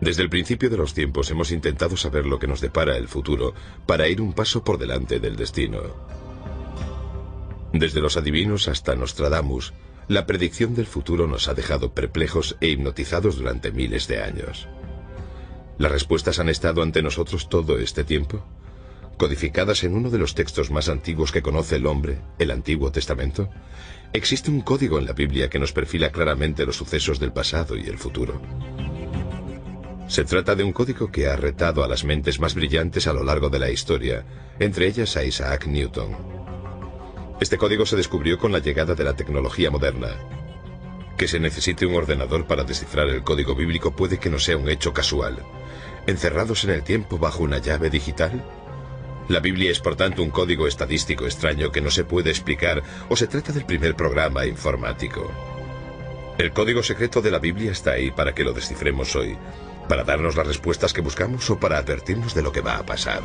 Desde el principio de los tiempos hemos intentado saber lo que nos depara el futuro para ir un paso por delante del destino. Desde los adivinos hasta Nostradamus, la predicción del futuro nos ha dejado perplejos e hipnotizados durante miles de años. ¿Las respuestas han estado ante nosotros todo este tiempo? ¿Codificadas en uno de los textos más antiguos que conoce el hombre, el Antiguo Testamento? Existe un código en la Biblia que nos perfila claramente los sucesos del pasado y el futuro. Se trata de un código que ha retado a las mentes más brillantes a lo largo de la historia, entre ellas a Isaac Newton. Este código se descubrió con la llegada de la tecnología moderna. Que se necesite un ordenador para descifrar el código bíblico puede que no sea un hecho casual. ¿Encerrados en el tiempo bajo una llave digital? La Biblia es por tanto un código estadístico extraño que no se puede explicar o se trata del primer programa informático. El código secreto de la Biblia está ahí para que lo descifremos hoy, para darnos las respuestas que buscamos o para advertirnos de lo que va a pasar.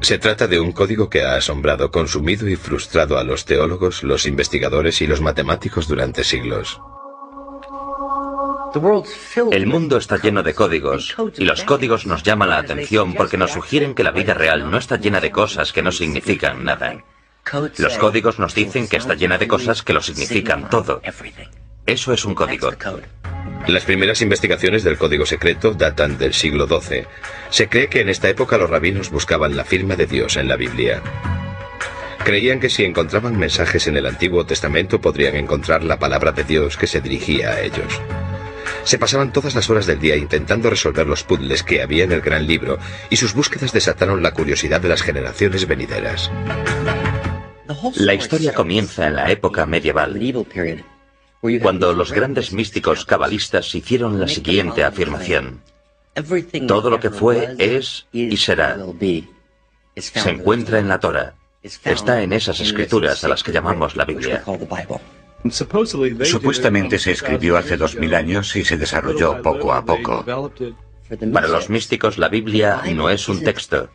Se trata de un código que ha asombrado, consumido y frustrado a los teólogos, los investigadores y los matemáticos durante siglos. El mundo está lleno de códigos y los códigos nos llaman la atención porque nos sugieren que la vida real no está llena de cosas que no significan nada. Los códigos nos dicen que está llena de cosas que lo significan todo. Eso es un código. Las primeras investigaciones del código secreto datan del siglo XII. Se cree que en esta época los rabinos buscaban la firma de Dios en la Biblia. Creían que si encontraban mensajes en el Antiguo Testamento podrían encontrar la palabra de Dios que se dirigía a ellos. Se pasaban todas las horas del día intentando resolver los puzzles que había en el gran libro y sus búsquedas desataron la curiosidad de las generaciones venideras. La historia comienza en la época medieval, cuando los grandes místicos cabalistas hicieron la siguiente afirmación. Todo lo que fue, es y será. Se encuentra en la Torah. Está en esas escrituras a las que llamamos la Biblia. Supuestamente se escribió hace dos mil años y se desarrolló poco a poco. Para los místicos la Biblia no es un texto.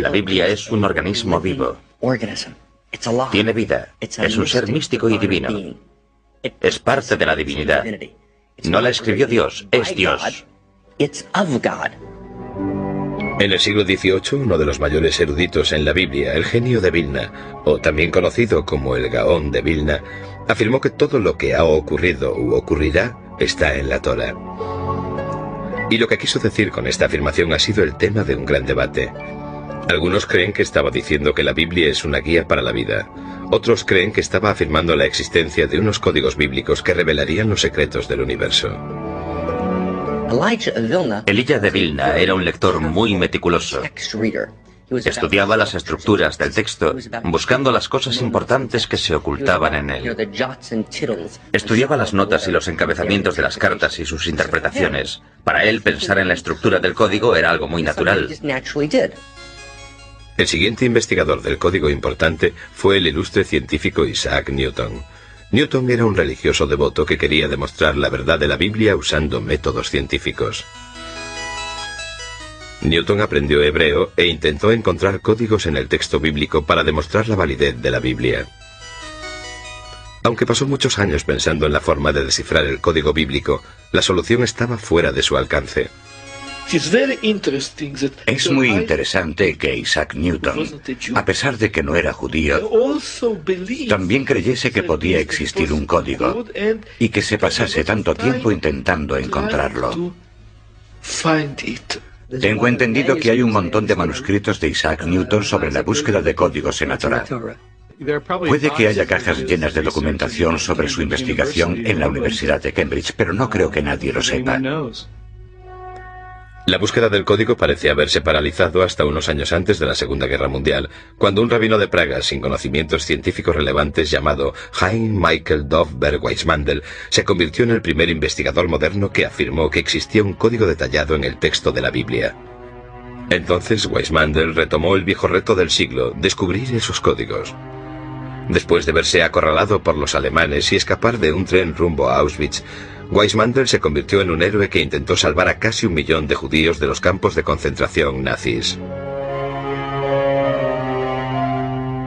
La Biblia es un organismo vivo. Tiene vida. Es un ser místico y divino. Es parte de la divinidad. No la escribió Dios, es Dios. En el siglo XVIII, uno de los mayores eruditos en la Biblia, el genio de Vilna, o también conocido como el Gaón de Vilna, afirmó que todo lo que ha ocurrido u ocurrirá está en la Torah. Y lo que quiso decir con esta afirmación ha sido el tema de un gran debate. Algunos creen que estaba diciendo que la Biblia es una guía para la vida. Otros creen que estaba afirmando la existencia de unos códigos bíblicos que revelarían los secretos del universo. Elijah de Vilna era un lector muy meticuloso. Estudiaba las estructuras del texto, buscando las cosas importantes que se ocultaban en él. Estudiaba las notas y los encabezamientos de las cartas y sus interpretaciones. Para él, pensar en la estructura del código era algo muy natural. El siguiente investigador del código importante fue el ilustre científico Isaac Newton. Newton era un religioso devoto que quería demostrar la verdad de la Biblia usando métodos científicos. Newton aprendió hebreo e intentó encontrar códigos en el texto bíblico para demostrar la validez de la Biblia. Aunque pasó muchos años pensando en la forma de descifrar el código bíblico, la solución estaba fuera de su alcance. Es muy interesante que Isaac Newton, a pesar de que no era judío, también creyese que podía existir un código y que se pasase tanto tiempo intentando encontrarlo. Tengo entendido que hay un montón de manuscritos de Isaac Newton sobre la búsqueda de códigos en la Torah. Puede que haya cajas llenas de documentación sobre su investigación en la Universidad de Cambridge, pero no creo que nadie lo sepa. La búsqueda del código parecía haberse paralizado hasta unos años antes de la Segunda Guerra Mundial, cuando un rabino de Praga sin conocimientos científicos relevantes llamado Hein Michael Dovberg Weissmandel se convirtió en el primer investigador moderno que afirmó que existía un código detallado en el texto de la Biblia. Entonces Weissmandel retomó el viejo reto del siglo, descubrir esos códigos. Después de verse acorralado por los alemanes y escapar de un tren rumbo a Auschwitz, Weissmandel se convirtió en un héroe que intentó salvar a casi un millón de judíos de los campos de concentración nazis.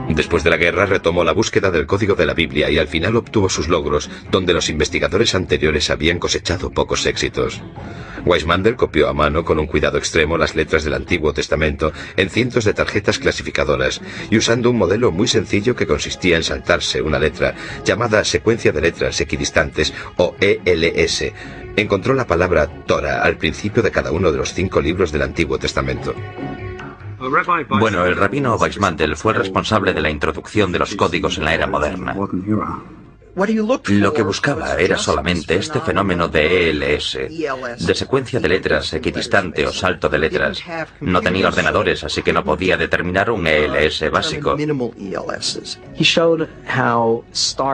Después de la guerra retomó la búsqueda del código de la Biblia y al final obtuvo sus logros, donde los investigadores anteriores habían cosechado pocos éxitos. Weissmander copió a mano con un cuidado extremo las letras del Antiguo Testamento en cientos de tarjetas clasificadoras y usando un modelo muy sencillo que consistía en saltarse una letra, llamada secuencia de letras equidistantes o ELS. Encontró la palabra Torah al principio de cada uno de los cinco libros del Antiguo Testamento. Bueno, el rabino Weissmandel fue el responsable de la introducción de los códigos en la era moderna. Lo que buscaba era solamente este fenómeno de ELS, de secuencia de letras equidistante o salto de letras. No tenía ordenadores, así que no podía determinar un ELS básico.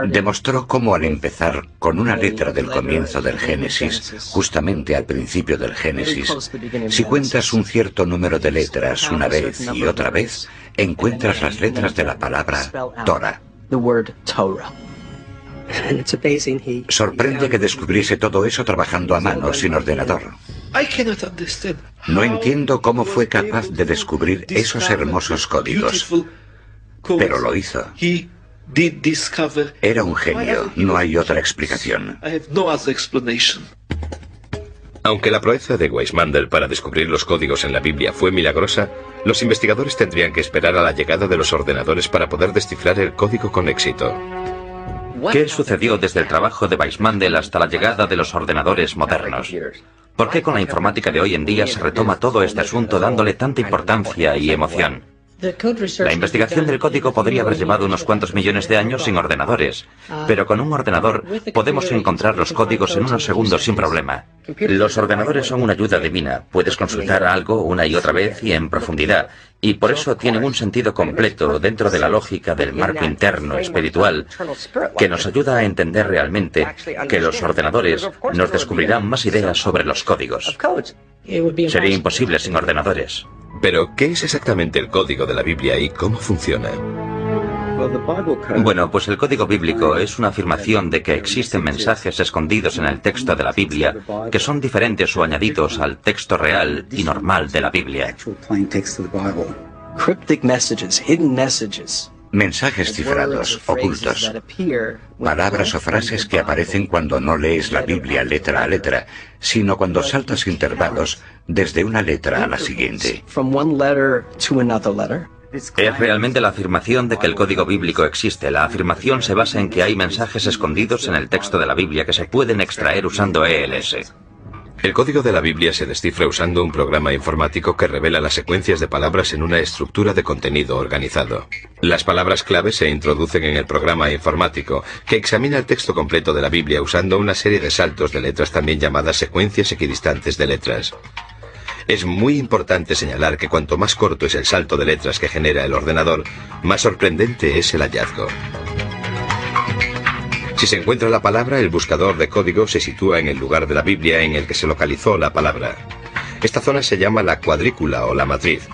Demostró cómo al empezar con una letra del comienzo del Génesis, justamente al principio del Génesis, si cuentas un cierto número de letras una vez y otra vez, encuentras las letras de la palabra Torah. Sorprende que descubriese todo eso trabajando a mano, sin ordenador. No entiendo cómo fue capaz de descubrir esos hermosos códigos, pero lo hizo. Era un genio, no hay otra explicación. Aunque la proeza de Weissmandel para descubrir los códigos en la Biblia fue milagrosa, los investigadores tendrían que esperar a la llegada de los ordenadores para poder descifrar el código con éxito. ¿Qué sucedió desde el trabajo de Weissmandel hasta la llegada de los ordenadores modernos? ¿Por qué con la informática de hoy en día se retoma todo este asunto dándole tanta importancia y emoción? La investigación del código podría haber llevado unos cuantos millones de años sin ordenadores, pero con un ordenador podemos encontrar los códigos en unos segundos sin problema. Los ordenadores son una ayuda divina, puedes consultar algo una y otra vez y en profundidad, y por eso tienen un sentido completo dentro de la lógica del marco interno espiritual que nos ayuda a entender realmente que los ordenadores nos descubrirán más ideas sobre los códigos. Sería imposible sin ordenadores. Pero, ¿qué es exactamente el código de la Biblia y cómo funciona? Bueno, pues el código bíblico es una afirmación de que existen mensajes escondidos en el texto de la Biblia que son diferentes o añadidos al texto real y normal de la Biblia. Mensajes cifrados, ocultos. Palabras o frases que aparecen cuando no lees la Biblia letra a letra, sino cuando saltas intervalos desde una letra a la siguiente. Es realmente la afirmación de que el código bíblico existe. La afirmación se basa en que hay mensajes escondidos en el texto de la Biblia que se pueden extraer usando ELS. El código de la Biblia se descifra usando un programa informático que revela las secuencias de palabras en una estructura de contenido organizado. Las palabras clave se introducen en el programa informático, que examina el texto completo de la Biblia usando una serie de saltos de letras también llamadas secuencias equidistantes de letras. Es muy importante señalar que cuanto más corto es el salto de letras que genera el ordenador, más sorprendente es el hallazgo. Si se encuentra la palabra, el buscador de código se sitúa en el lugar de la Biblia en el que se localizó la palabra. Esta zona se llama la cuadrícula o la matriz.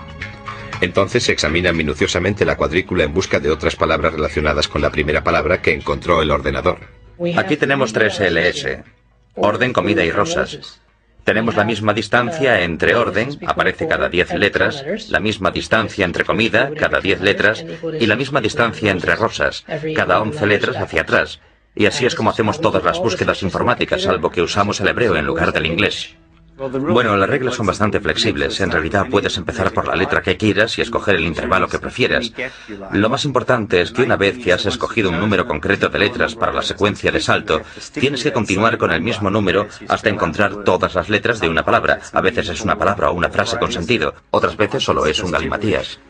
Entonces se examina minuciosamente la cuadrícula en busca de otras palabras relacionadas con la primera palabra que encontró el ordenador. Aquí tenemos tres LS. Orden, comida y rosas. Tenemos la misma distancia entre orden, aparece cada 10 letras, la misma distancia entre comida, cada 10 letras, y la misma distancia entre rosas, cada 11 letras hacia atrás. Y así es como hacemos todas las búsquedas informáticas, salvo que usamos el hebreo en lugar del inglés. Bueno, las reglas son bastante flexibles. En realidad puedes empezar por la letra que quieras y escoger el intervalo que prefieras. Lo más importante es que una vez que has escogido un número concreto de letras para la secuencia de salto, tienes que continuar con el mismo número hasta encontrar todas las letras de una palabra. A veces es una palabra o una frase con sentido, otras veces solo es un galimatías.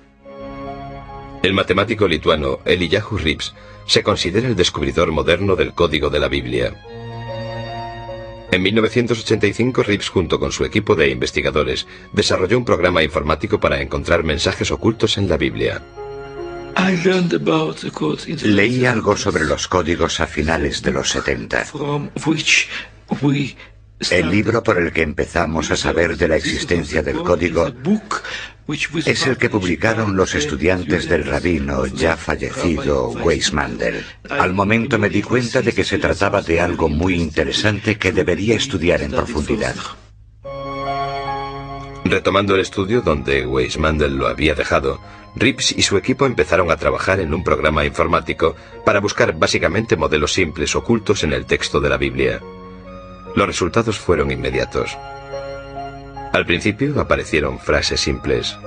El matemático lituano Eliyahu Rips se considera el descubridor moderno del código de la Biblia. En 1985, Rips, junto con su equipo de investigadores, desarrolló un programa informático para encontrar mensajes ocultos en la Biblia. Leí algo sobre los códigos a finales de los 70. El libro por el que empezamos a saber de la existencia del código es el que publicaron los estudiantes del rabino ya fallecido Weismander. Al momento me di cuenta de que se trataba de algo muy interesante que debería estudiar en profundidad. Retomando el estudio donde Weismander lo había dejado, Rips y su equipo empezaron a trabajar en un programa informático para buscar básicamente modelos simples ocultos en el texto de la Biblia. Los resultados fueron inmediatos. Al principio aparecieron frases simples.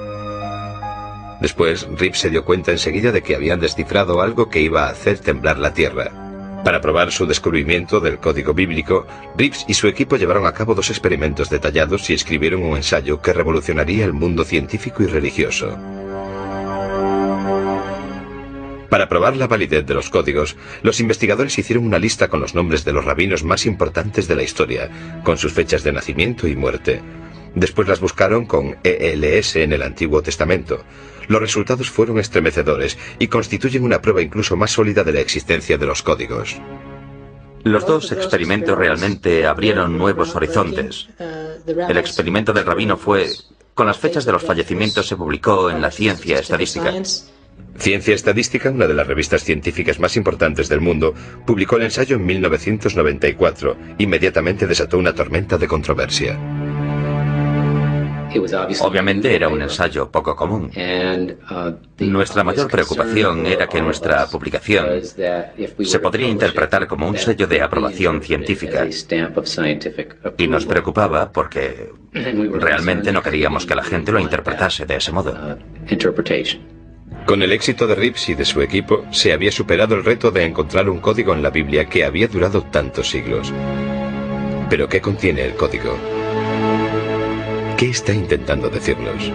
Después, Rip se dio cuenta enseguida de que habían descifrado algo que iba a hacer temblar la Tierra. Para probar su descubrimiento del código bíblico, Rips y su equipo llevaron a cabo dos experimentos detallados y escribieron un ensayo que revolucionaría el mundo científico y religioso. Para probar la validez de los códigos, los investigadores hicieron una lista con los nombres de los rabinos más importantes de la historia, con sus fechas de nacimiento y muerte. Después las buscaron con ELS en el Antiguo Testamento. Los resultados fueron estremecedores y constituyen una prueba incluso más sólida de la existencia de los códigos. Los dos experimentos realmente abrieron nuevos horizontes. El experimento del rabino fue, con las fechas de los fallecimientos se publicó en la ciencia estadística. Ciencia Estadística, una de las revistas científicas más importantes del mundo, publicó el ensayo en 1994. Inmediatamente desató una tormenta de controversia. Obviamente era un ensayo poco común. Nuestra mayor preocupación era que nuestra publicación se podría interpretar como un sello de aprobación científica. Y nos preocupaba porque realmente no queríamos que la gente lo interpretase de ese modo. Con el éxito de Rips y de su equipo, se había superado el reto de encontrar un código en la Biblia que había durado tantos siglos. Pero ¿qué contiene el código? ¿Qué está intentando decirnos?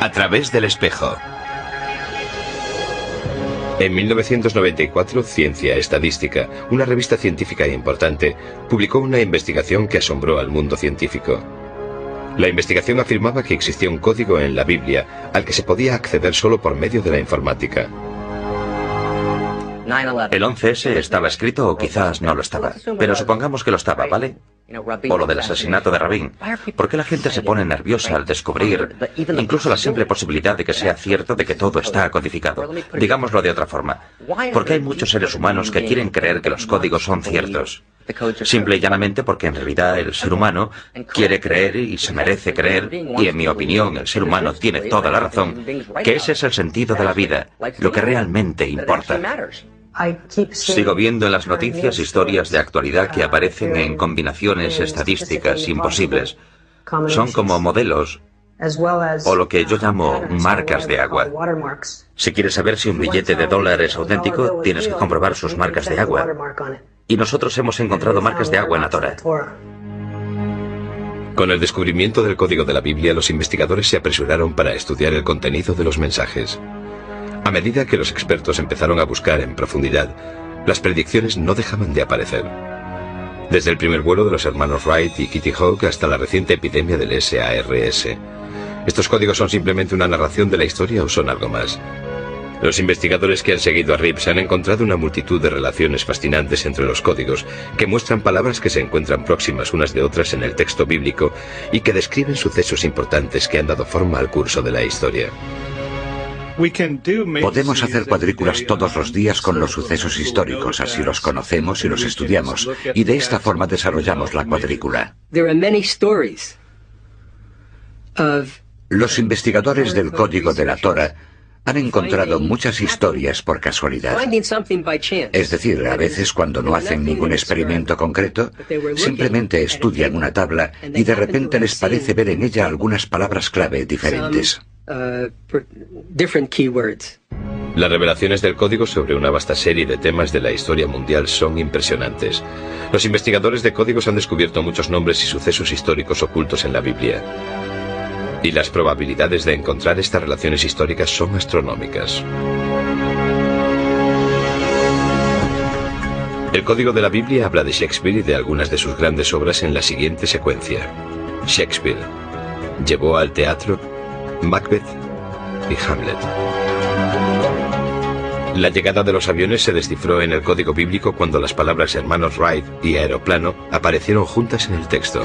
A través del espejo. En 1994, Ciencia Estadística, una revista científica importante, publicó una investigación que asombró al mundo científico. La investigación afirmaba que existía un código en la Biblia al que se podía acceder solo por medio de la informática. El 11S estaba escrito o quizás no lo estaba, pero supongamos que lo estaba, ¿vale? O lo del asesinato de Rabin. ¿Por qué la gente se pone nerviosa al descubrir incluso la simple posibilidad de que sea cierto de que todo está codificado? Digámoslo de otra forma. ¿Por qué hay muchos seres humanos que quieren creer que los códigos son ciertos? Simple y llanamente porque en realidad el ser humano quiere creer y se merece creer, y en mi opinión el ser humano tiene toda la razón, que ese es el sentido de la vida, lo que realmente importa. Sigo viendo en las noticias historias de actualidad que aparecen en combinaciones estadísticas imposibles. Son como modelos o lo que yo llamo marcas de agua. Si quieres saber si un billete de dólar es auténtico, tienes que comprobar sus marcas de agua. Y nosotros hemos encontrado marcas de agua en la Torah. Con el descubrimiento del código de la Biblia, los investigadores se apresuraron para estudiar el contenido de los mensajes. A medida que los expertos empezaron a buscar en profundidad, las predicciones no dejaban de aparecer. Desde el primer vuelo de los hermanos Wright y Kitty Hawk hasta la reciente epidemia del SARS. ¿Estos códigos son simplemente una narración de la historia o son algo más? Los investigadores que han seguido a Rips han encontrado una multitud de relaciones fascinantes entre los códigos, que muestran palabras que se encuentran próximas unas de otras en el texto bíblico y que describen sucesos importantes que han dado forma al curso de la historia. Podemos hacer cuadrículas todos los días con los sucesos históricos, así los conocemos y los estudiamos, y de esta forma desarrollamos la cuadrícula. Los investigadores del código de la Torah han encontrado muchas historias por casualidad. Es decir, a veces cuando no hacen ningún experimento concreto, simplemente estudian una tabla y de repente les parece ver en ella algunas palabras clave diferentes. Uh, Las revelaciones del código sobre una vasta serie de temas de la historia mundial son impresionantes. Los investigadores de códigos han descubierto muchos nombres y sucesos históricos ocultos en la Biblia y las probabilidades de encontrar estas relaciones históricas son astronómicas. El código de la Biblia habla de Shakespeare y de algunas de sus grandes obras en la siguiente secuencia. Shakespeare llevó al teatro Macbeth y Hamlet. La llegada de los aviones se descifró en el código bíblico cuando las palabras hermanos Wright y aeroplano aparecieron juntas en el texto.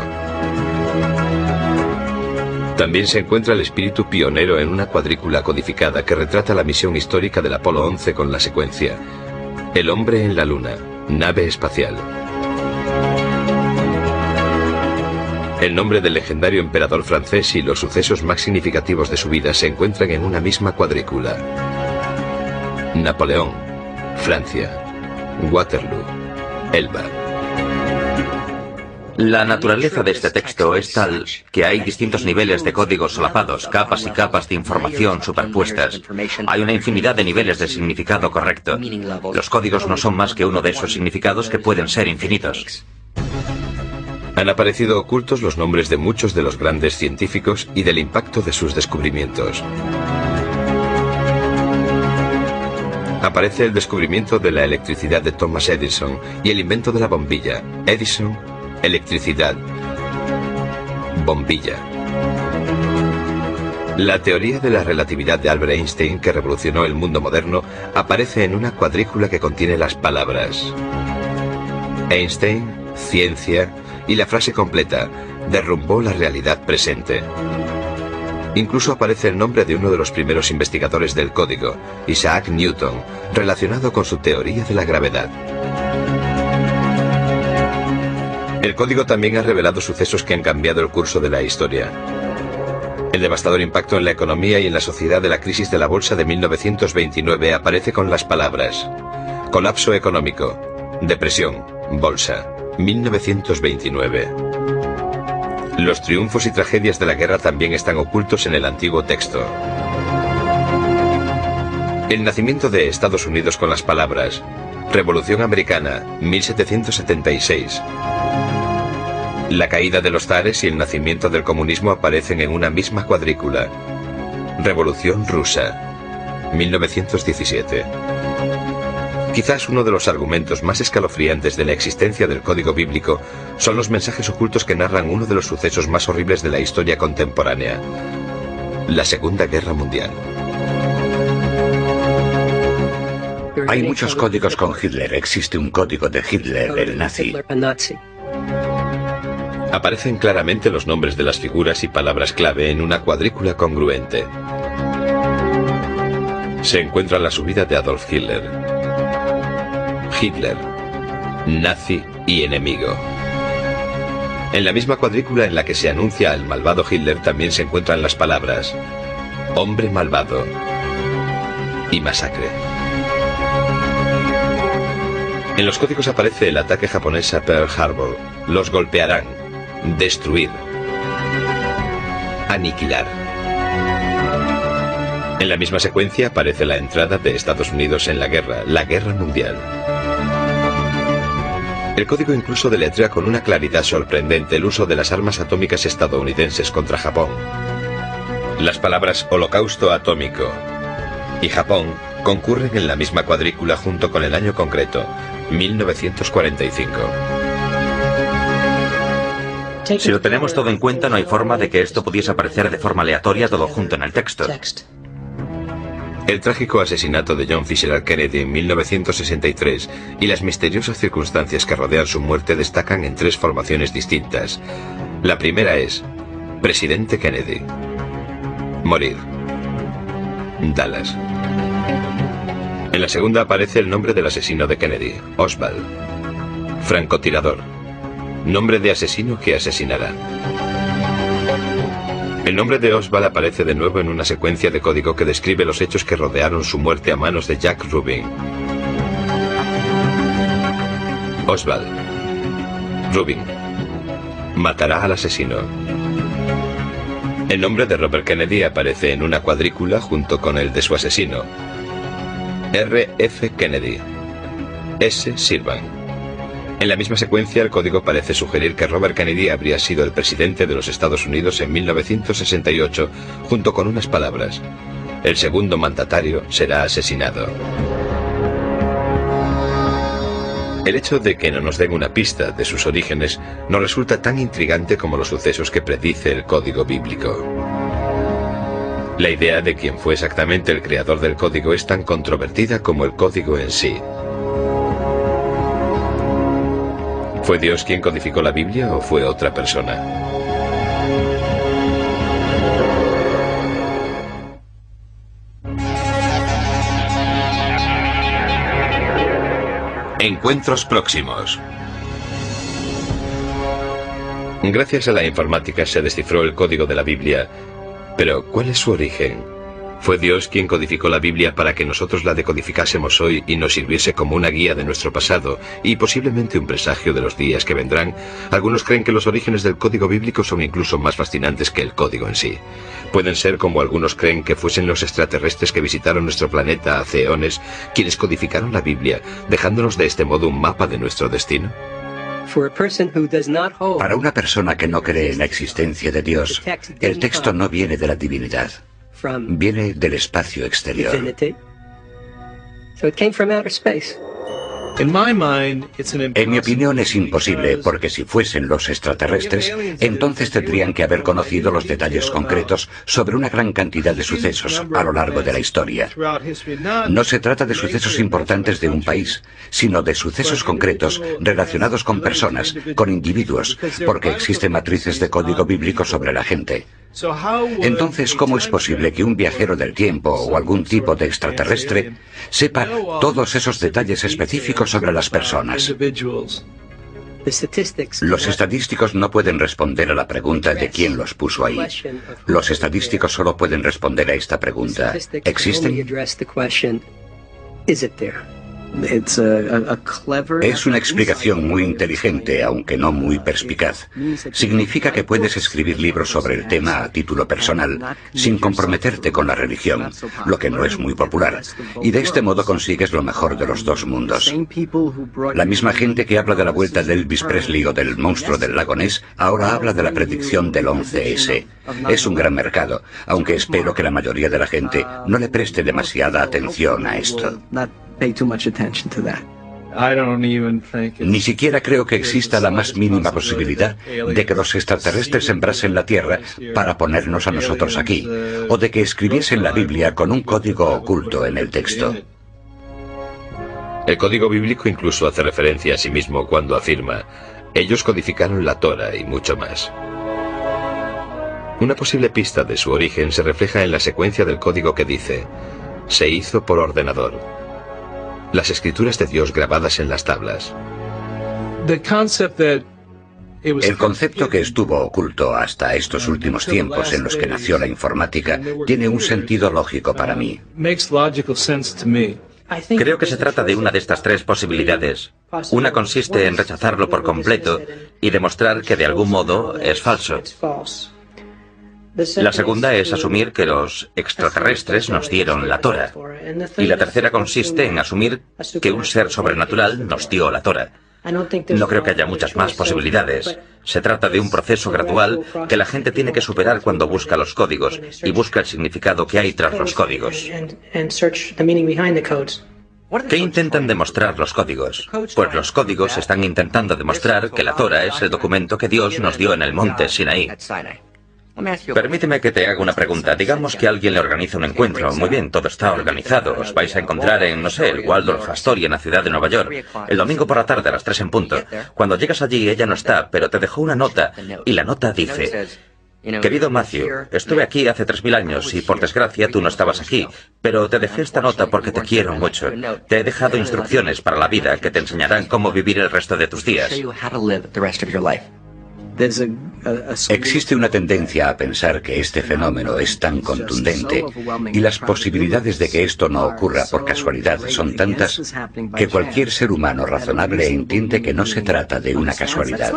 También se encuentra el espíritu pionero en una cuadrícula codificada que retrata la misión histórica del Apolo 11 con la secuencia El hombre en la luna, nave espacial. El nombre del legendario emperador francés y los sucesos más significativos de su vida se encuentran en una misma cuadrícula. Napoleón, Francia, Waterloo, Elba. La naturaleza de este texto es tal que hay distintos niveles de códigos solapados, capas y capas de información superpuestas. Hay una infinidad de niveles de significado correcto. Los códigos no son más que uno de esos significados que pueden ser infinitos. Han aparecido ocultos los nombres de muchos de los grandes científicos y del impacto de sus descubrimientos. Aparece el descubrimiento de la electricidad de Thomas Edison y el invento de la bombilla. Edison, electricidad, bombilla. La teoría de la relatividad de Albert Einstein, que revolucionó el mundo moderno, aparece en una cuadrícula que contiene las palabras Einstein, ciencia, y la frase completa, derrumbó la realidad presente. Incluso aparece el nombre de uno de los primeros investigadores del código, Isaac Newton, relacionado con su teoría de la gravedad. El código también ha revelado sucesos que han cambiado el curso de la historia. El devastador impacto en la economía y en la sociedad de la crisis de la bolsa de 1929 aparece con las palabras colapso económico, depresión, bolsa, 1929. Los triunfos y tragedias de la guerra también están ocultos en el antiguo texto. El nacimiento de Estados Unidos con las palabras Revolución Americana, 1776. La caída de los zares y el nacimiento del comunismo aparecen en una misma cuadrícula. Revolución Rusa, 1917. Quizás uno de los argumentos más escalofriantes de la existencia del código bíblico son los mensajes ocultos que narran uno de los sucesos más horribles de la historia contemporánea, la Segunda Guerra Mundial. Hay muchos códigos con Hitler. Existe un código de Hitler, el nazi. Aparecen claramente los nombres de las figuras y palabras clave en una cuadrícula congruente. Se encuentra la subida de Adolf Hitler, Hitler, nazi y enemigo. En la misma cuadrícula en la que se anuncia al malvado Hitler también se encuentran las palabras hombre malvado y masacre. En los códigos aparece el ataque japonés a Pearl Harbor. Los golpearán, destruir, aniquilar. En la misma secuencia aparece la entrada de Estados Unidos en la guerra, la guerra mundial. El código incluso deletrea con una claridad sorprendente el uso de las armas atómicas estadounidenses contra Japón. Las palabras holocausto atómico y Japón concurren en la misma cuadrícula junto con el año concreto, 1945. Si lo tenemos todo en cuenta, no hay forma de que esto pudiese aparecer de forma aleatoria todo junto en el texto. El trágico asesinato de John Fisher Kennedy en 1963 y las misteriosas circunstancias que rodean su muerte destacan en tres formaciones distintas. La primera es Presidente Kennedy. Morir. Dallas. En la segunda aparece el nombre del asesino de Kennedy, Oswald. Francotirador. Nombre de asesino que asesinará. El nombre de Oswald aparece de nuevo en una secuencia de código que describe los hechos que rodearon su muerte a manos de Jack Rubin. Oswald. Rubin. Matará al asesino. El nombre de Robert Kennedy aparece en una cuadrícula junto con el de su asesino. R. F. Kennedy. S. Sirvan. En la misma secuencia, el código parece sugerir que Robert Kennedy habría sido el presidente de los Estados Unidos en 1968, junto con unas palabras. El segundo mandatario será asesinado. El hecho de que no nos den una pista de sus orígenes nos resulta tan intrigante como los sucesos que predice el código bíblico. La idea de quién fue exactamente el creador del código es tan controvertida como el código en sí. ¿Fue Dios quien codificó la Biblia o fue otra persona? Encuentros próximos. Gracias a la informática se descifró el código de la Biblia. Pero, ¿cuál es su origen? ¿Fue Dios quien codificó la Biblia para que nosotros la decodificásemos hoy y nos sirviese como una guía de nuestro pasado y posiblemente un presagio de los días que vendrán? Algunos creen que los orígenes del código bíblico son incluso más fascinantes que el código en sí. Pueden ser como algunos creen que fuesen los extraterrestres que visitaron nuestro planeta hace eones quienes codificaron la Biblia, dejándonos de este modo un mapa de nuestro destino. Para una persona que no cree en la existencia de Dios, el texto no viene de la divinidad. Viene del espacio exterior. En mi opinión es imposible, porque si fuesen los extraterrestres, entonces tendrían que haber conocido los detalles concretos sobre una gran cantidad de sucesos a lo largo de la historia. No se trata de sucesos importantes de un país, sino de sucesos concretos relacionados con personas, con individuos, porque existen matrices de código bíblico sobre la gente. Entonces, ¿cómo es posible que un viajero del tiempo o algún tipo de extraterrestre sepa todos esos detalles específicos sobre las personas? Los estadísticos no pueden responder a la pregunta de quién los puso ahí. Los estadísticos solo pueden responder a esta pregunta. ¿Existen? Es una explicación muy inteligente, aunque no muy perspicaz. Significa que puedes escribir libros sobre el tema a título personal, sin comprometerte con la religión, lo que no es muy popular, y de este modo consigues lo mejor de los dos mundos. La misma gente que habla de la vuelta de Elvis Presley o del monstruo del lago Ness, ahora habla de la predicción del 11S. Es un gran mercado, aunque espero que la mayoría de la gente no le preste demasiada atención a esto. Ni siquiera creo que exista la más mínima posibilidad de que los extraterrestres sembrasen la Tierra para ponernos a nosotros aquí, o de que escribiesen la Biblia con un código oculto en el texto. El código bíblico incluso hace referencia a sí mismo cuando afirma, ellos codificaron la Torah y mucho más. Una posible pista de su origen se refleja en la secuencia del código que dice, se hizo por ordenador las escrituras de Dios grabadas en las tablas. El concepto que estuvo oculto hasta estos últimos tiempos en los que nació la informática tiene un sentido lógico para mí. Creo que se trata de una de estas tres posibilidades. Una consiste en rechazarlo por completo y demostrar que de algún modo es falso. La segunda es asumir que los extraterrestres nos dieron la Torah. Y la tercera consiste en asumir que un ser sobrenatural nos dio la Torah. No creo que haya muchas más posibilidades. Se trata de un proceso gradual que la gente tiene que superar cuando busca los códigos y busca el significado que hay tras los códigos. ¿Qué intentan demostrar los códigos? Pues los códigos están intentando demostrar que la Torah es el documento que Dios nos dio en el monte Sinaí. Permíteme que te haga una pregunta. Digamos que alguien le organiza un encuentro. Muy bien, todo está organizado. Os vais a encontrar en, no sé, el Waldorf Astoria en la ciudad de Nueva York. El domingo por la tarde a las 3 en punto. Cuando llegas allí, ella no está, pero te dejó una nota. Y la nota dice... Querido Matthew, estuve aquí hace 3.000 años y por desgracia tú no estabas aquí, pero te dejé esta nota porque te quiero mucho. Te he dejado instrucciones para la vida que te enseñarán cómo vivir el resto de tus días. Existe una tendencia a pensar que este fenómeno es tan contundente y las posibilidades de que esto no ocurra por casualidad son tantas que cualquier ser humano razonable entiende que no se trata de una casualidad.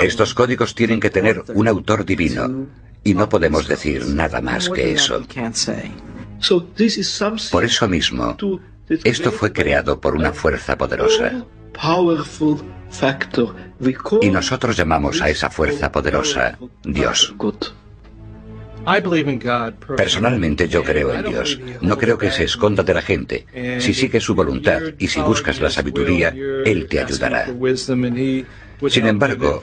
Estos códigos tienen que tener un autor divino y no podemos decir nada más que eso. Por eso mismo, esto fue creado por una fuerza poderosa. Y nosotros llamamos a esa fuerza poderosa Dios. Personalmente yo creo en Dios. No creo que se esconda de la gente. Si sigues su voluntad y si buscas la sabiduría, Él te ayudará. Sin embargo,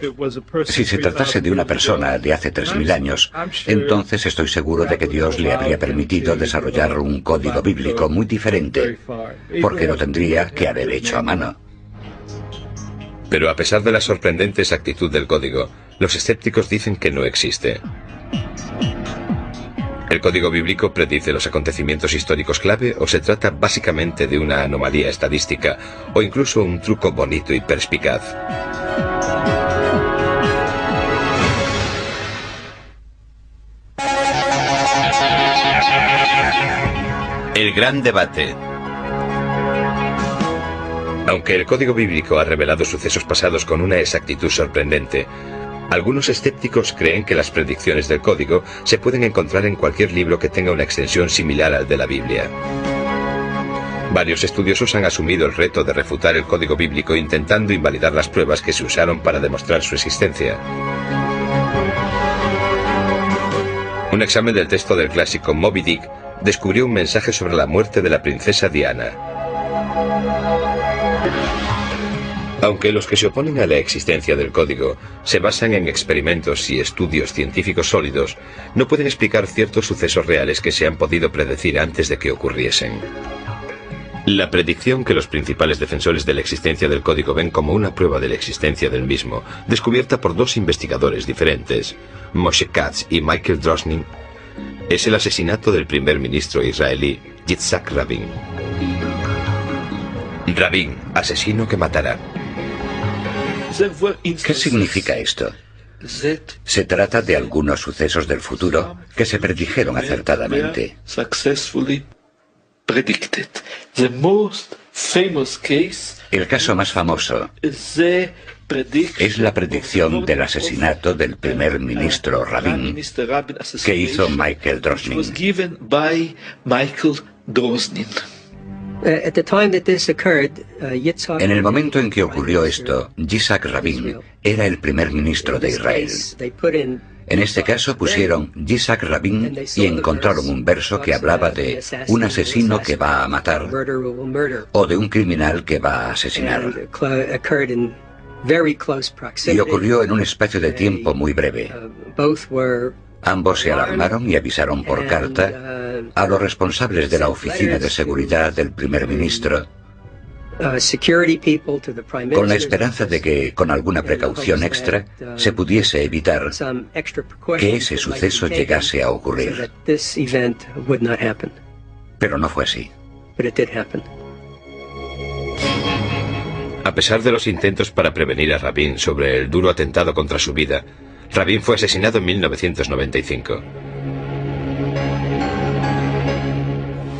si se tratase de una persona de hace 3.000 años, entonces estoy seguro de que Dios le habría permitido desarrollar un código bíblico muy diferente, porque lo tendría que haber hecho a mano. Pero a pesar de la sorprendente exactitud del código, los escépticos dicen que no existe. ¿El código bíblico predice los acontecimientos históricos clave o se trata básicamente de una anomalía estadística o incluso un truco bonito y perspicaz? El gran debate. Aunque el código bíblico ha revelado sucesos pasados con una exactitud sorprendente, algunos escépticos creen que las predicciones del código se pueden encontrar en cualquier libro que tenga una extensión similar al de la Biblia. Varios estudiosos han asumido el reto de refutar el código bíblico intentando invalidar las pruebas que se usaron para demostrar su existencia. Un examen del texto del clásico Moby Dick descubrió un mensaje sobre la muerte de la princesa Diana. Aunque los que se oponen a la existencia del código se basan en experimentos y estudios científicos sólidos, no pueden explicar ciertos sucesos reales que se han podido predecir antes de que ocurriesen. La predicción que los principales defensores de la existencia del código ven como una prueba de la existencia del mismo, descubierta por dos investigadores diferentes, Moshe Katz y Michael Drosnin, es el asesinato del primer ministro israelí Yitzhak Rabin. Rabin, asesino que matará. ¿Qué significa esto? Se trata de algunos sucesos del futuro que se predijeron acertadamente. El caso más famoso es la predicción del asesinato del primer ministro Rabin que hizo Michael Drosnin. Uh, uh, en el momento en que ocurrió esto, Yitzhak Rabin era el primer ministro de Israel. En este caso pusieron Yitzhak Rabin y encontraron un verso que hablaba de un asesino que va a matar o de un criminal que va a asesinar. Y ocurrió en un espacio de tiempo muy breve. Ambos se alarmaron y avisaron por carta a los responsables de la Oficina de Seguridad del primer ministro con la esperanza de que, con alguna precaución extra, se pudiese evitar que ese suceso llegase a ocurrir. Pero no fue así. A pesar de los intentos para prevenir a Rabin sobre el duro atentado contra su vida, Rabin fue asesinado en 1995.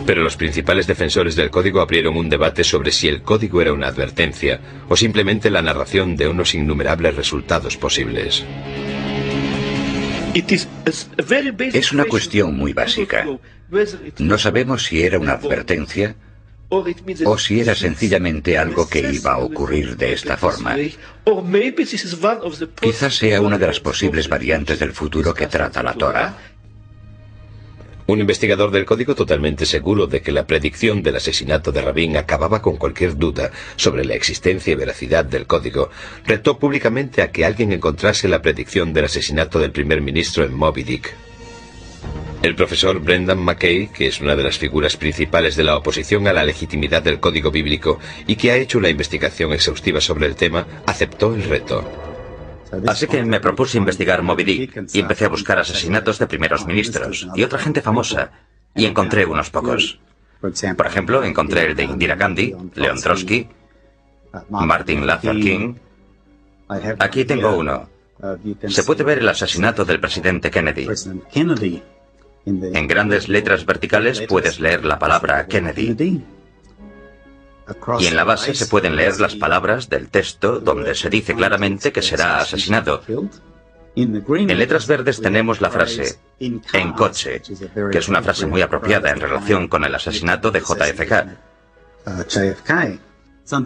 Pero los principales defensores del código abrieron un debate sobre si el código era una advertencia o simplemente la narración de unos innumerables resultados posibles. Es una cuestión muy básica. No sabemos si era una advertencia o si era sencillamente algo que iba a ocurrir de esta forma. Quizás sea una de las posibles variantes del futuro que trata la Torah. Un investigador del código totalmente seguro de que la predicción del asesinato de Rabin acababa con cualquier duda sobre la existencia y veracidad del código, retó públicamente a que alguien encontrase la predicción del asesinato del primer ministro en Moby Dick. El profesor Brendan McKay, que es una de las figuras principales de la oposición a la legitimidad del código bíblico y que ha hecho una investigación exhaustiva sobre el tema, aceptó el reto. Así que me propuse investigar Moby Dick y empecé a buscar asesinatos de primeros ministros y otra gente famosa, y encontré unos pocos. Por ejemplo, encontré el de Indira Gandhi, Leon Trotsky, Martin Luther King. Aquí tengo uno. Se puede ver el asesinato del presidente Kennedy. En grandes letras verticales puedes leer la palabra Kennedy. Y en la base se pueden leer las palabras del texto donde se dice claramente que será asesinado. En letras verdes tenemos la frase en coche, que es una frase muy apropiada en relación con el asesinato de JFK.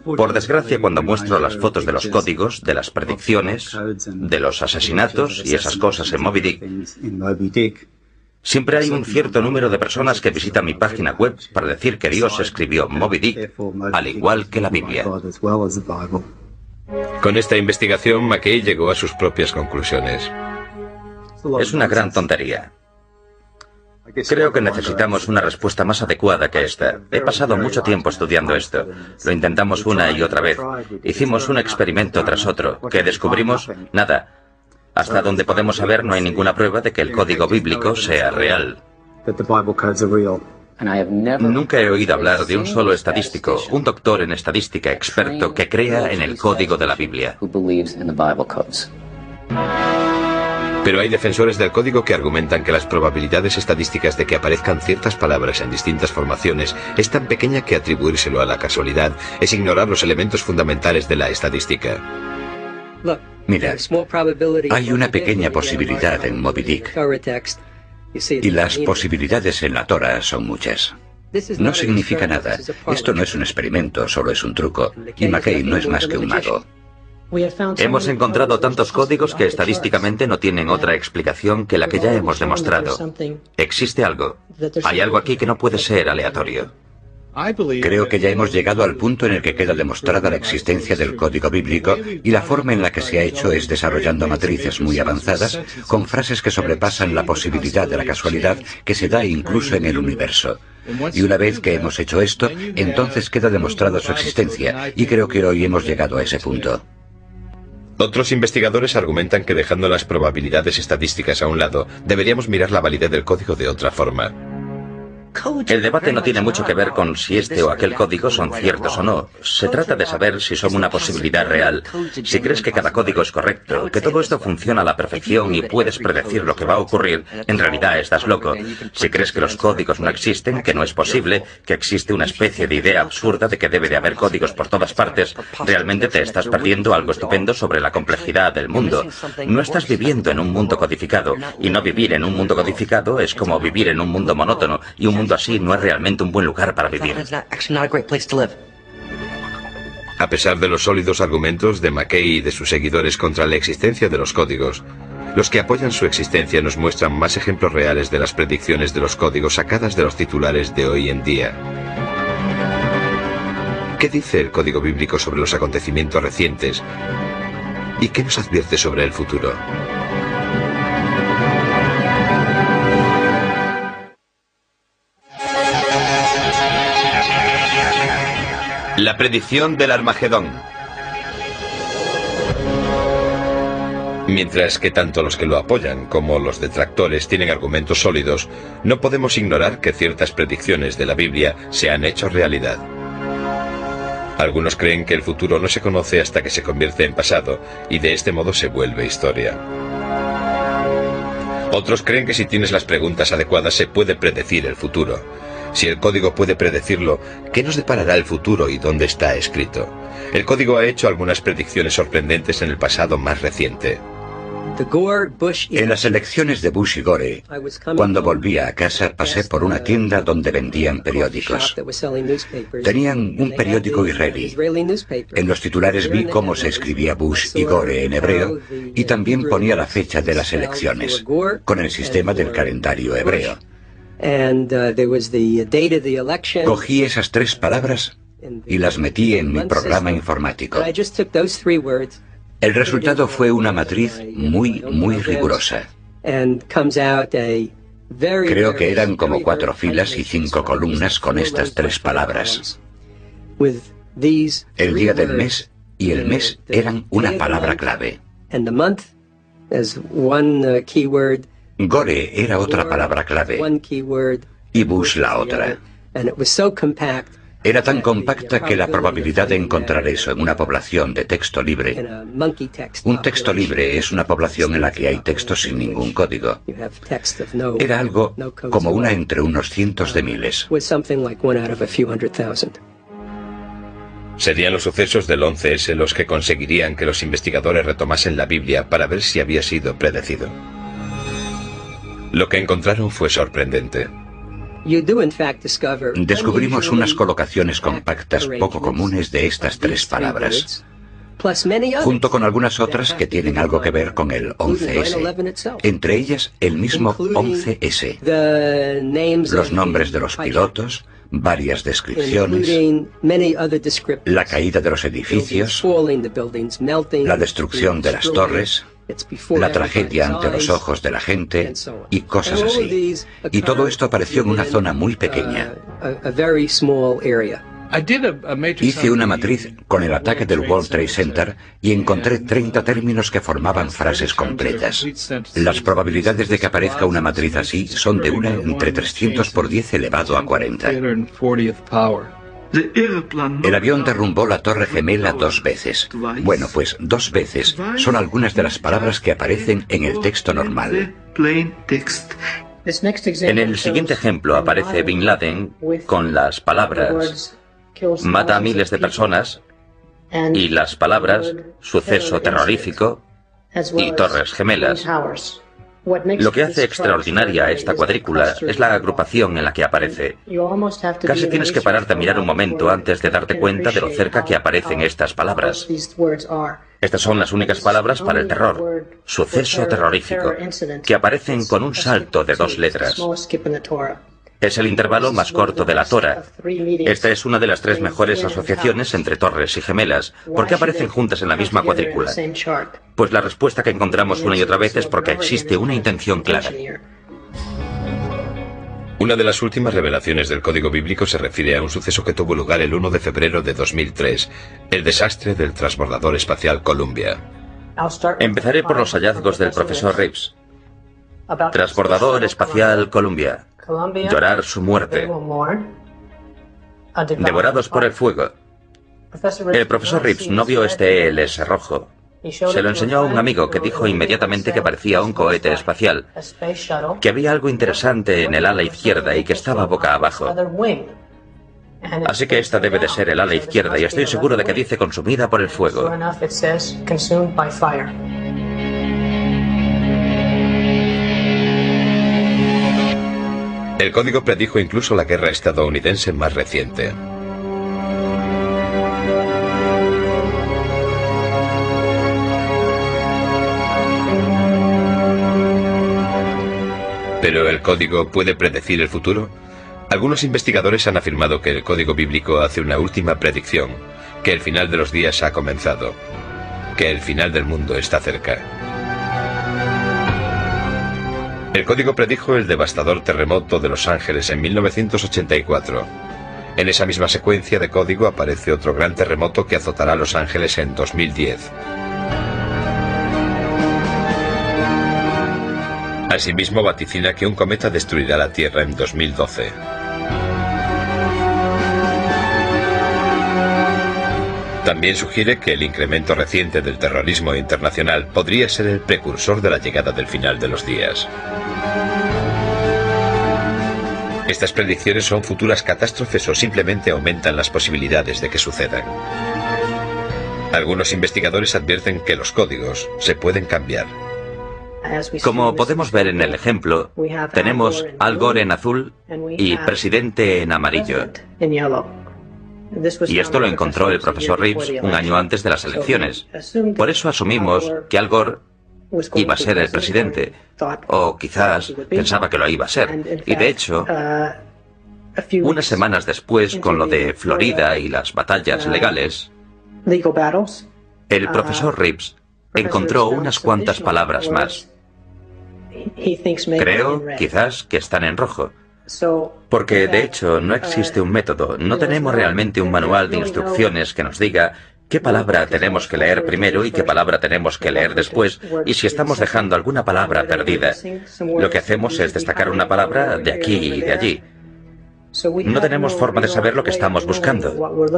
Por desgracia, cuando muestro las fotos de los códigos, de las predicciones, de los asesinatos y esas cosas en Moby Dick, Siempre hay un cierto número de personas que visitan mi página web para decir que Dios escribió Moby Dick, al igual que la Biblia. Con esta investigación, McKay llegó a sus propias conclusiones. Es una gran tontería. Creo que necesitamos una respuesta más adecuada que esta. He pasado mucho tiempo estudiando esto. Lo intentamos una y otra vez. Hicimos un experimento tras otro. ¿Qué descubrimos? Nada. Hasta donde podemos saber no hay ninguna prueba de que el código bíblico sea real. Nunca he oído hablar de un solo estadístico, un doctor en estadística experto que crea en el código de la Biblia. Pero hay defensores del código que argumentan que las probabilidades estadísticas de que aparezcan ciertas palabras en distintas formaciones es tan pequeña que atribuírselo a la casualidad es ignorar los elementos fundamentales de la estadística. Mira, hay una pequeña posibilidad en Moby Dick. Y las posibilidades en la Torah son muchas. No significa nada. Esto no es un experimento, solo es un truco. Y McKay no es más que un mago. Hemos encontrado tantos códigos que estadísticamente no tienen otra explicación que la que ya hemos demostrado. Existe algo. Hay algo aquí que no puede ser aleatorio. Creo que ya hemos llegado al punto en el que queda demostrada la existencia del código bíblico y la forma en la que se ha hecho es desarrollando matrices muy avanzadas con frases que sobrepasan la posibilidad de la casualidad que se da incluso en el universo. Y una vez que hemos hecho esto, entonces queda demostrada su existencia y creo que hoy hemos llegado a ese punto. Otros investigadores argumentan que dejando las probabilidades estadísticas a un lado, deberíamos mirar la validez del código de otra forma. El debate no tiene mucho que ver con si este o aquel código son ciertos o no. Se trata de saber si son una posibilidad real. Si crees que cada código es correcto, que todo esto funciona a la perfección y puedes predecir lo que va a ocurrir, en realidad estás loco. Si crees que los códigos no existen, que no es posible, que existe una especie de idea absurda de que debe de haber códigos por todas partes, realmente te estás perdiendo algo estupendo sobre la complejidad del mundo. No estás viviendo en un mundo codificado, y no vivir en un mundo codificado es como vivir en un mundo monótono y un mundo así no es realmente un buen lugar para vivir. A pesar de los sólidos argumentos de McKay y de sus seguidores contra la existencia de los códigos, los que apoyan su existencia nos muestran más ejemplos reales de las predicciones de los códigos sacadas de los titulares de hoy en día. ¿Qué dice el código bíblico sobre los acontecimientos recientes? ¿Y qué nos advierte sobre el futuro? La predicción del Armagedón. Mientras que tanto los que lo apoyan como los detractores tienen argumentos sólidos, no podemos ignorar que ciertas predicciones de la Biblia se han hecho realidad. Algunos creen que el futuro no se conoce hasta que se convierte en pasado y de este modo se vuelve historia. Otros creen que si tienes las preguntas adecuadas se puede predecir el futuro. Si el código puede predecirlo, ¿qué nos deparará el futuro y dónde está escrito? El código ha hecho algunas predicciones sorprendentes en el pasado más reciente. En las elecciones de Bush y Gore, cuando volvía a casa pasé por una tienda donde vendían periódicos. Tenían un periódico israelí. En los titulares vi cómo se escribía Bush y Gore en hebreo y también ponía la fecha de las elecciones, con el sistema del calendario hebreo. Cogí esas tres palabras y las metí en mi programa informático. El resultado fue una matriz muy, muy rigurosa. Creo que eran como cuatro filas y cinco columnas con estas tres palabras. El día del mes y el mes eran una palabra clave. Gore era otra palabra clave y Bush la otra. Era tan compacta que la probabilidad de encontrar eso en una población de texto libre. Un texto libre es una población en la que hay texto sin ningún código. Era algo como una entre unos cientos de miles. Serían los sucesos del 11S los que conseguirían que los investigadores retomasen la Biblia para ver si había sido predecido. Lo que encontraron fue sorprendente. Descubrimos unas colocaciones compactas poco comunes de estas tres palabras. junto con algunas otras que tienen algo que ver con el 11S, entre ellas el mismo 11S, los nombres de los pilotos, varias descripciones, la caída de los edificios, la destrucción de las torres, la tragedia ante los ojos de la gente y cosas así. Y todo esto apareció en una zona muy pequeña. Hice una matriz con el ataque del World Trade Center y encontré 30 términos que formaban frases completas. Las probabilidades de que aparezca una matriz así son de una entre 300 por 10 elevado a 40. El avión derrumbó la torre gemela dos veces. Bueno, pues dos veces son algunas de las palabras que aparecen en el texto normal. En el siguiente ejemplo aparece Bin Laden con las palabras mata a miles de personas y las palabras suceso terrorífico y torres gemelas. Lo que hace extraordinaria esta cuadrícula es la agrupación en la que aparece. Casi tienes que pararte a mirar un momento antes de darte cuenta de lo cerca que aparecen estas palabras. Estas son las únicas palabras para el terror, suceso terrorífico, que aparecen con un salto de dos letras. Es el intervalo más corto de la Tora. Esta es una de las tres mejores asociaciones entre torres y gemelas. ¿Por qué aparecen juntas en la misma cuadrícula? Pues la respuesta que encontramos una y otra vez es porque existe una intención clara. Una de las últimas revelaciones del código bíblico se refiere a un suceso que tuvo lugar el 1 de febrero de 2003, el desastre del transbordador espacial Columbia. Empezaré por los hallazgos del profesor Reeves. Transbordador espacial Columbia. Llorar su muerte. Devorados por el fuego. El profesor Rips no vio este ELS rojo. Se lo enseñó a un amigo que dijo inmediatamente que parecía un cohete espacial, que había algo interesante en el ala izquierda y que estaba boca abajo. Así que esta debe de ser el ala izquierda y estoy seguro de que dice consumida por el fuego. El código predijo incluso la guerra estadounidense más reciente. ¿Pero el código puede predecir el futuro? Algunos investigadores han afirmado que el código bíblico hace una última predicción, que el final de los días ha comenzado, que el final del mundo está cerca. El código predijo el devastador terremoto de Los Ángeles en 1984. En esa misma secuencia de código aparece otro gran terremoto que azotará Los Ángeles en 2010. Asimismo vaticina que un cometa destruirá la Tierra en 2012. También sugiere que el incremento reciente del terrorismo internacional podría ser el precursor de la llegada del final de los días. Estas predicciones son futuras catástrofes o simplemente aumentan las posibilidades de que sucedan. Algunos investigadores advierten que los códigos se pueden cambiar. Como podemos ver en el ejemplo, tenemos Al Gore en azul y presidente en amarillo. Y esto lo encontró el profesor Reeves un año antes de las elecciones. Por eso asumimos que Al Gore iba a ser el presidente. O quizás pensaba que lo iba a ser. Y de hecho, unas semanas después, con lo de Florida y las batallas legales, el profesor Reeves encontró unas cuantas palabras más. Creo, quizás, que están en rojo. Porque de hecho no existe un método, no tenemos realmente un manual de instrucciones que nos diga qué palabra tenemos que leer primero y qué palabra tenemos que leer después, y si estamos dejando alguna palabra perdida. Lo que hacemos es destacar una palabra de aquí y de allí. No tenemos forma de saber lo que estamos buscando.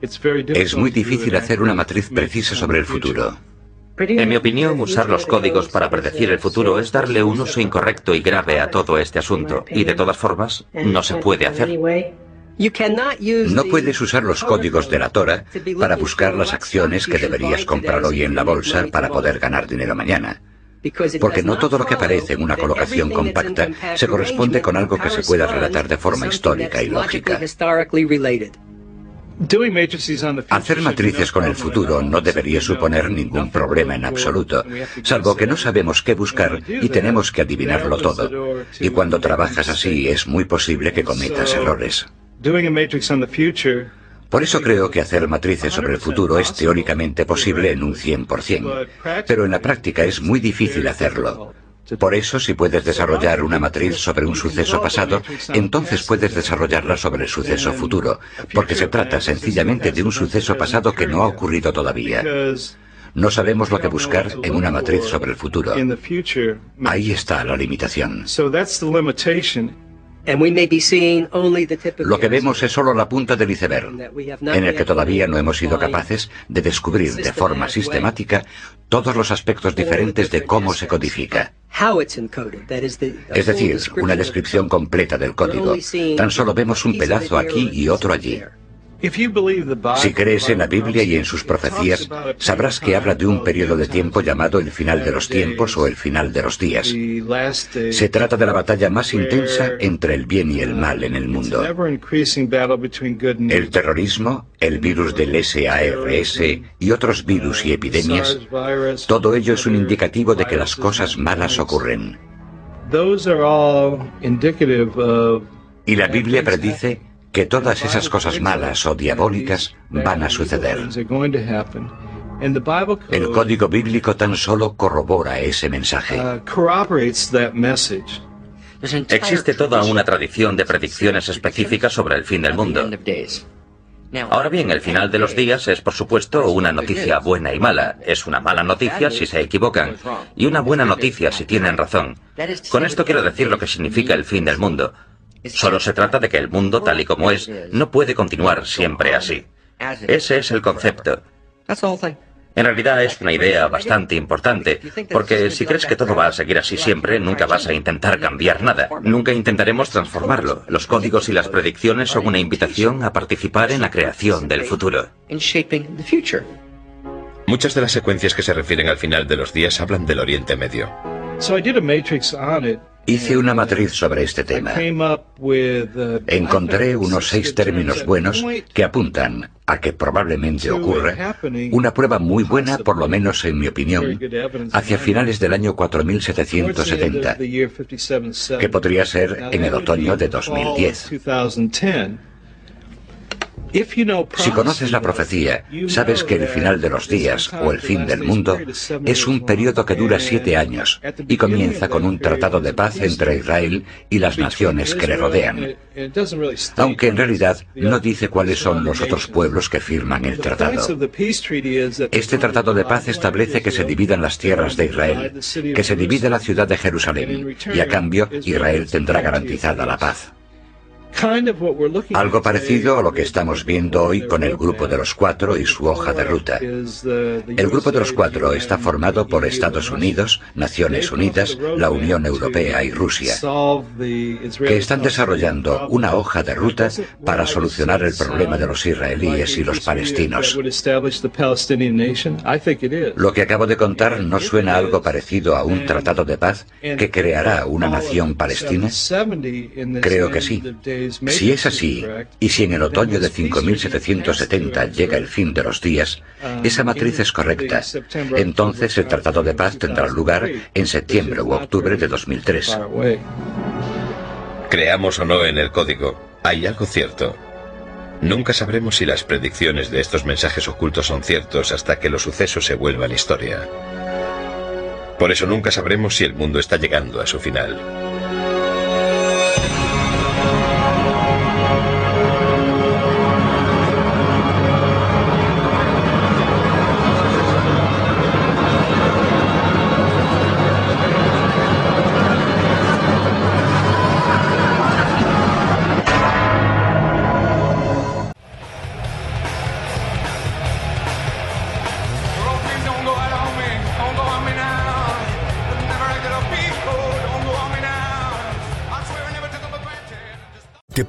Es muy difícil hacer una matriz precisa sobre el futuro. En mi opinión, usar los códigos para predecir el futuro es darle un uso incorrecto y grave a todo este asunto, y de todas formas, no se puede hacer. No puedes usar los códigos de la Torah para buscar las acciones que deberías comprar hoy en la bolsa para poder ganar dinero mañana. Porque no todo lo que aparece en una colocación compacta se corresponde con algo que se pueda relatar de forma histórica y lógica. Hacer matrices con el futuro no debería suponer ningún problema en absoluto, salvo que no sabemos qué buscar y tenemos que adivinarlo todo. Y cuando trabajas así es muy posible que cometas errores. Por eso creo que hacer matrices sobre el futuro es teóricamente posible en un 100%, pero en la práctica es muy difícil hacerlo. Por eso, si puedes desarrollar una matriz sobre un suceso pasado, entonces puedes desarrollarla sobre el suceso futuro, porque se trata sencillamente de un suceso pasado que no ha ocurrido todavía. No sabemos lo que buscar en una matriz sobre el futuro. Ahí está la limitación. Lo que vemos es solo la punta del iceberg, en el que todavía no hemos sido capaces de descubrir de forma sistemática todos los aspectos diferentes de cómo se codifica. Es decir, una descripción completa del código. Tan solo vemos un pedazo aquí y otro allí. Si crees en la Biblia y en sus profecías, sabrás que habla de un periodo de tiempo llamado el final de los tiempos o el final de los días. Se trata de la batalla más intensa entre el bien y el mal en el mundo. El terrorismo, el virus del SARS y otros virus y epidemias, todo ello es un indicativo de que las cosas malas ocurren. Y la Biblia predice que todas esas cosas malas o diabólicas van a suceder. El código bíblico tan solo corrobora ese mensaje. Existe toda una tradición de predicciones específicas sobre el fin del mundo. Ahora bien, el final de los días es, por supuesto, una noticia buena y mala. Es una mala noticia si se equivocan y una buena noticia si tienen razón. Con esto quiero decir lo que significa el fin del mundo. Solo se trata de que el mundo, tal y como es, no puede continuar siempre así. Ese es el concepto. En realidad es una idea bastante importante, porque si crees que todo va a seguir así siempre, nunca vas a intentar cambiar nada. Nunca intentaremos transformarlo. Los códigos y las predicciones son una invitación a participar en la creación del futuro. Muchas de las secuencias que se refieren al final de los días hablan del Oriente Medio. Hice una matriz sobre este tema. Encontré unos seis términos buenos que apuntan a que probablemente ocurre una prueba muy buena, por lo menos en mi opinión, hacia finales del año 4770, que podría ser en el otoño de 2010. Si conoces la profecía, sabes que el final de los días o el fin del mundo es un periodo que dura siete años y comienza con un tratado de paz entre Israel y las naciones que le rodean. Aunque en realidad no dice cuáles son los otros pueblos que firman el tratado. Este tratado de paz establece que se dividan las tierras de Israel, que se divide la ciudad de Jerusalén y a cambio Israel tendrá garantizada la paz. Algo parecido a lo que estamos viendo hoy con el Grupo de los Cuatro y su hoja de ruta. El Grupo de los Cuatro está formado por Estados Unidos, Naciones Unidas, la Unión Europea y Rusia, que están desarrollando una hoja de ruta para solucionar el problema de los israelíes y los palestinos. Lo que acabo de contar no suena algo parecido a un tratado de paz que creará una nación palestina. Creo que sí. Si es así, y si en el otoño de 5770 llega el fin de los días, esa matriz es correcta. Entonces el Tratado de Paz tendrá lugar en septiembre u octubre de 2003. Creamos o no en el código, hay algo cierto. Nunca sabremos si las predicciones de estos mensajes ocultos son ciertos hasta que los sucesos se vuelvan historia. Por eso nunca sabremos si el mundo está llegando a su final.